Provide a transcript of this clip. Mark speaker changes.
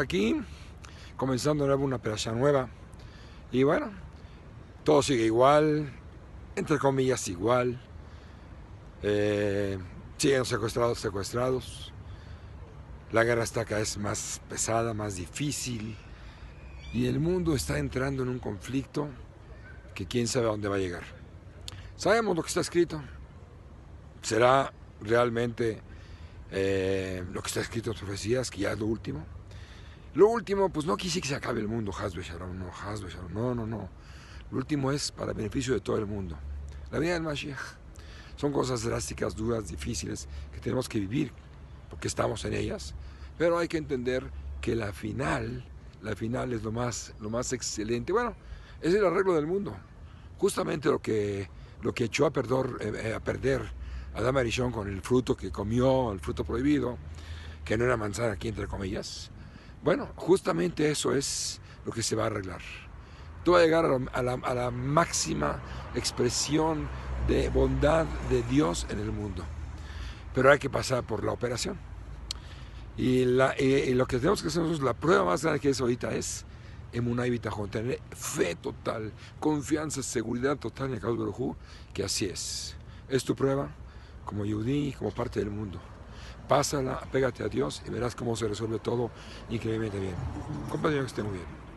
Speaker 1: Aquí, comenzando nuevo una operación nueva. Y bueno, todo sigue igual, entre comillas igual. Eh, siguen secuestrados, secuestrados. La guerra está cada vez más pesada, más difícil. Y el mundo está entrando en un conflicto que quién sabe a dónde va a llegar. Sabemos lo que está escrito. Será realmente eh, lo que está escrito en profecías, que ya es lo último. Lo último, pues no quise que se acabe el mundo, Hasbe Shalom, no, Hasbe Shalom, no, no, no. Lo último es para beneficio de todo el mundo. La vida del Mashiach. Son cosas drásticas, duras, difíciles, que tenemos que vivir, porque estamos en ellas. Pero hay que entender que la final, la final es lo más, lo más excelente. Bueno, es el arreglo del mundo. Justamente lo que, lo que echó a eh, a perder Adán Arishon con el fruto que comió, el fruto prohibido, que no era manzana aquí entre comillas. Bueno, justamente eso es lo que se va a arreglar. Tú vas a llegar a la, a la máxima expresión de bondad de Dios en el mundo. Pero hay que pasar por la operación. Y, la, y, lo que tenemos que hacer nosotros, la prueba más grande que es ahorita es emuná y bitajón, tener fe total, confianza, seguridad total en el Kadosh que así es. Es tu prueba, como yudí, como parte del mundo. Pásala, pégate a Dios y verás cómo se resuelve todo increíblemente bien. Compañero, que esté muy bien.